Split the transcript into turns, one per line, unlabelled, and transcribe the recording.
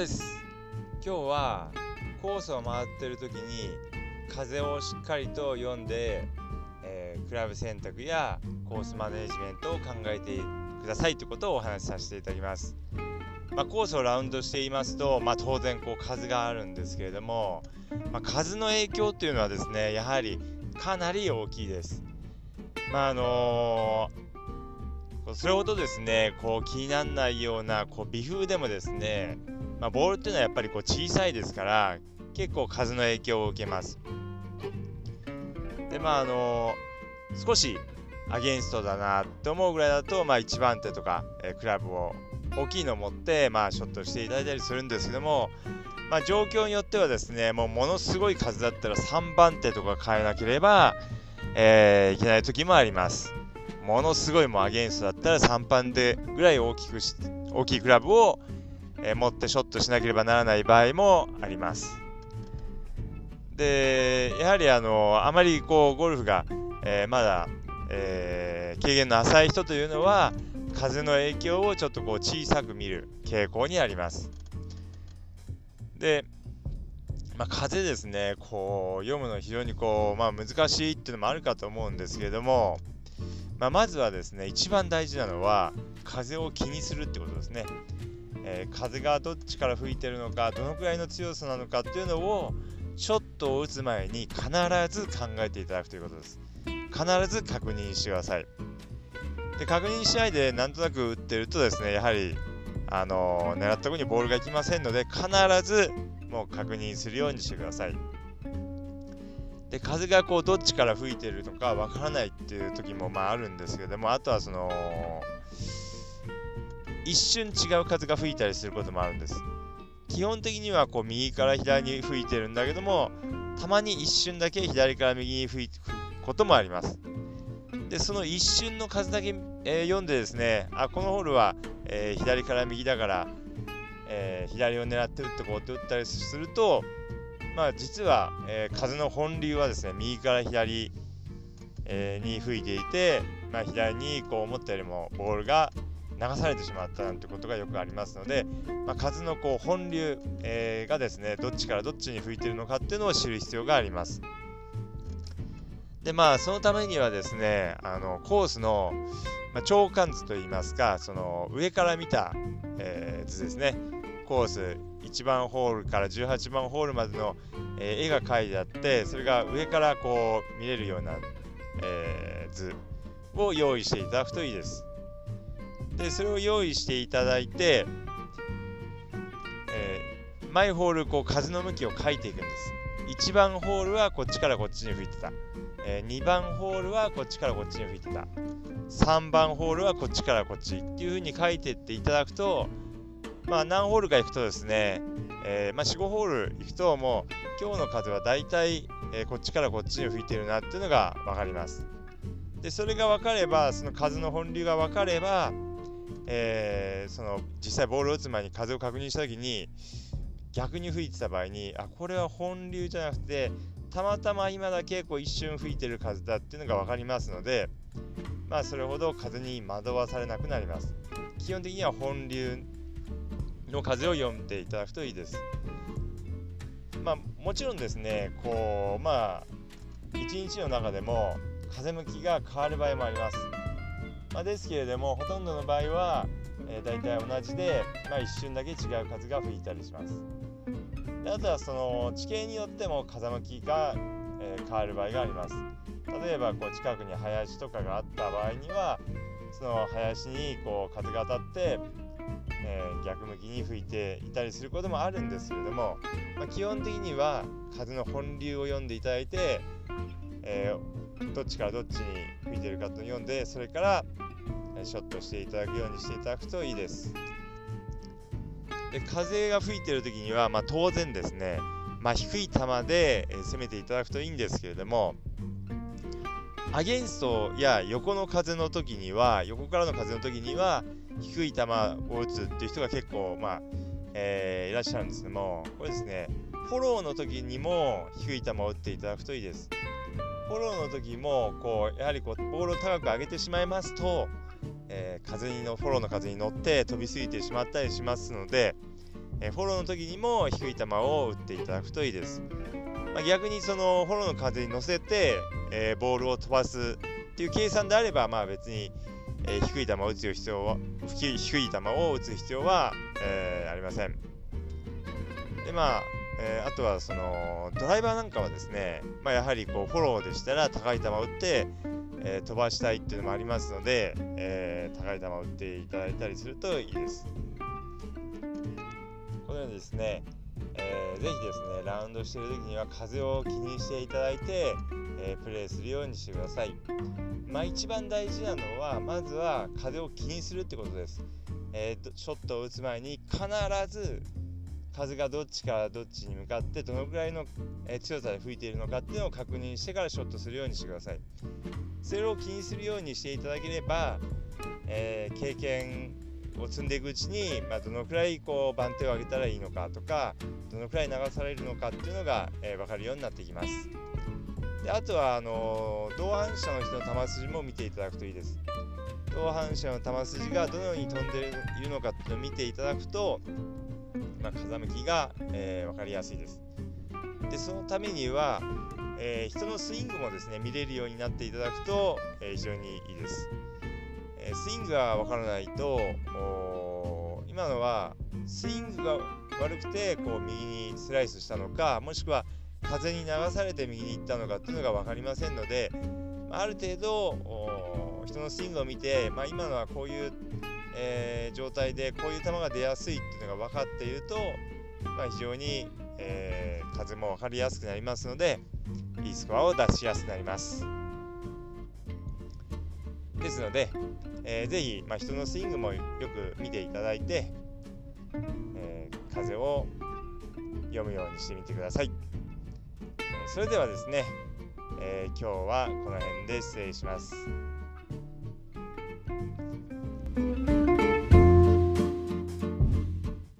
です。今日はコースを回ってる時に風をしっかりと読んで、えー、クラブ選択やコースマネジメントを考えてくださいということをお話しさせていただきます、まあ、コースをラウンドしていますと、まあ、当然こう風があるんですけれども、まあ、風の影響というのはですねやはりかなり大きいです。まああのーそれほどですねこう気にならないようなこう微風でもですね、まあ、ボールっていうのはやっぱりこう小さいですから結構風の影響を受けます。でまああのー、少しアゲンストだなと思うぐらいだと、まあ、1番手とか、えー、クラブを大きいのを持って、まあ、ショットしていただいたりするんですけども、まあ、状況によってはですねもうものすごい風だったら3番手とか変えなければ、えー、いけない時もあります。ものすごいもうアゲンストだったら3番でぐらい大きくし大きいクラブを、え、持ってショットしなければならない場合もあります。でやはりあのあまりこうゴルフが、えー、まだ、えー、経験の浅い人というのは風の影響をちょっとこう小さく見る傾向にあります。で、まあ、風ですねこう読むの非常にこう、まあ、難しいっていうのもあるかと思うんですけれどもまあ、まずはですね一番大事なのは風を気にするってことですね、えー、風がどっちから吹いてるのかどのくらいの強さなのかっていうのをショットを打つ前に必ず考えていただくということです。必ず確認してください。で確認しないでなんとなく打ってるとですねやはりあのー、狙ったところにボールがいきませんので必ずもう確認するようにしてください。で風がこうどっちから吹いてるのかわからないっていう時もまああるんですけどもあとはその一瞬違う風が吹いたりすることもあるんです。基本的にはこう右から左に吹いてるんだけどもたまに一瞬だけ左から右に吹くこともあります。でその一瞬の風だけ、えー、読んでですねあこのホールは、えー、左から右だから、えー、左を狙って打ってこうって打ったりするとまあ、実は、えー、風の本流はですね右から左、えー、に吹いていて、まあ、左にこう思ったよりもボールが流されてしまったなんてことがよくありますので、まあ、風のこう本流、えー、がですねどっちからどっちに吹いてるのかっていうのを知る必要があります。でまあそのためにはですねあのコースの、まあ、長官図といいますかその上から見た、えー、図ですねコース1番ホールから18番ホールまでの、えー、絵が描いてあってそれが上からこう見れるような、えー、図を用意していただくといいです。でそれを用意していただいて、えー、毎ホールこう風の向きを書いていくんです。1番ホールはこっちからこっちに吹いてた。えー、2番ホールはこっちからこっちに吹いてた。3番ホールはこっちからこっちっていう風に書いていっていただくとまあ、何ホールか行くとですね、えー、まあ、4、5ホール行くともう今日の風は大体、えー、こっちからこっちに吹いてるなっていうのが分かります。で、それが分かれば、その風の本流が分かれば、えー、その実際ボールを打つ前に風を確認した時に逆に吹いてた場合にあこれは本流じゃなくてたまたま今だけこう一瞬吹いてる風だっていうのが分かりますのでまあそれほど風に惑わされなくなります基本的には本流の風を読んでいただくといいです。まあ、もちろんですね、こう、まあ、一日の中でも風向きが変わる場合もあります。まあ、ですけれども、ほとんどの場合は、えー、大体同じで、まあ、一瞬だけ違う風が吹いたりします。であとはその地形によっても風向きが、えー、変わる場合があります。例えばこう近くに林とかがあった場合にはその林にこう風が当たってえー、逆向きに吹いていたりすることもあるんですけれども、まあ、基本的には風の本流を読んでいただいて、えー、どっちからどっちに吹いてるかと読んでそれからショットしていただくようにしていただくといいです。で風が吹いてる時には、まあ、当然ですね、まあ、低い球で攻めていただくといいんですけれどもアゲンストや横の風の時には横からの風の時には低い球を打つっていう人が結構、まあえー、いらっしゃるんですけども、これですね、フォローの時にも低い球を打っていただくといいです。フォローの時も、こう、やはりこう、ボールを高く上げてしまいますと、えー、風にの、フォローの風に乗って飛びすぎてしまったりしますので、えフォローの時にも低い球を打っていただくといいです。まあ、逆にそのフォローの風に乗せて、えボールを飛ばすっていう計算であれば、まあ別に、え、低い球を打つ必要は低い低い球を打つ必要は、えー、ありません。でまあ、えー、あとはそのドライバーなんかはですね、まあ、やはりこうフォローでしたら高い球を打って、え飛ばしたいっていうのもありますので、え高い球を打っていただいたりするといいです。このようにですね、えー、ぜひですね、ラウンドしている時には風を気にしていただいて、えー、プレーするようにしてください。まあ一番大事なのは、まずは風を気にするってことです。えー、ショットを打つ前に必ず風がどっちからどっちに向かってどのくらいの、え強さで吹いているのかっていうのを確認してからショットするようにしてください。それを気にするようにしていただければ、えー、経験を積んでいくうちに、まあ、どのくらいこう番手を上げたらいいのかとかどのくらい流されるのかっていうのが、えー、分かるようになってきますであとはあのー、同伴者の人の球筋も見ていただくといいです同伴者の球筋がどのように飛んでいるのかっていうのを見ていただくと、まあ、風向きが、えー、分かりやすいです。でそのためには、えー、人のスイングもですね見れるようになっていただくと、えー、非常にいいです。えスイングがわからないと今のはスイングが悪くてこう右にスライスしたのかもしくは風に流されて右に行ったのかっていうのが分かりませんので、まあ、る程度人のスイングを見て、まあ、今のはこういう、えー、状態でこういう球が出やすいっていうのが分かっていると、まあ、非常に、えー、風も分かりやすくなりますのでいいスコアを出しやすくなります。ですので、えー、ぜひ、まあ、人のスイングもよく見ていただいて、えー、風を読むようにしてみてください。それではですね、え今日はこの辺で失礼します。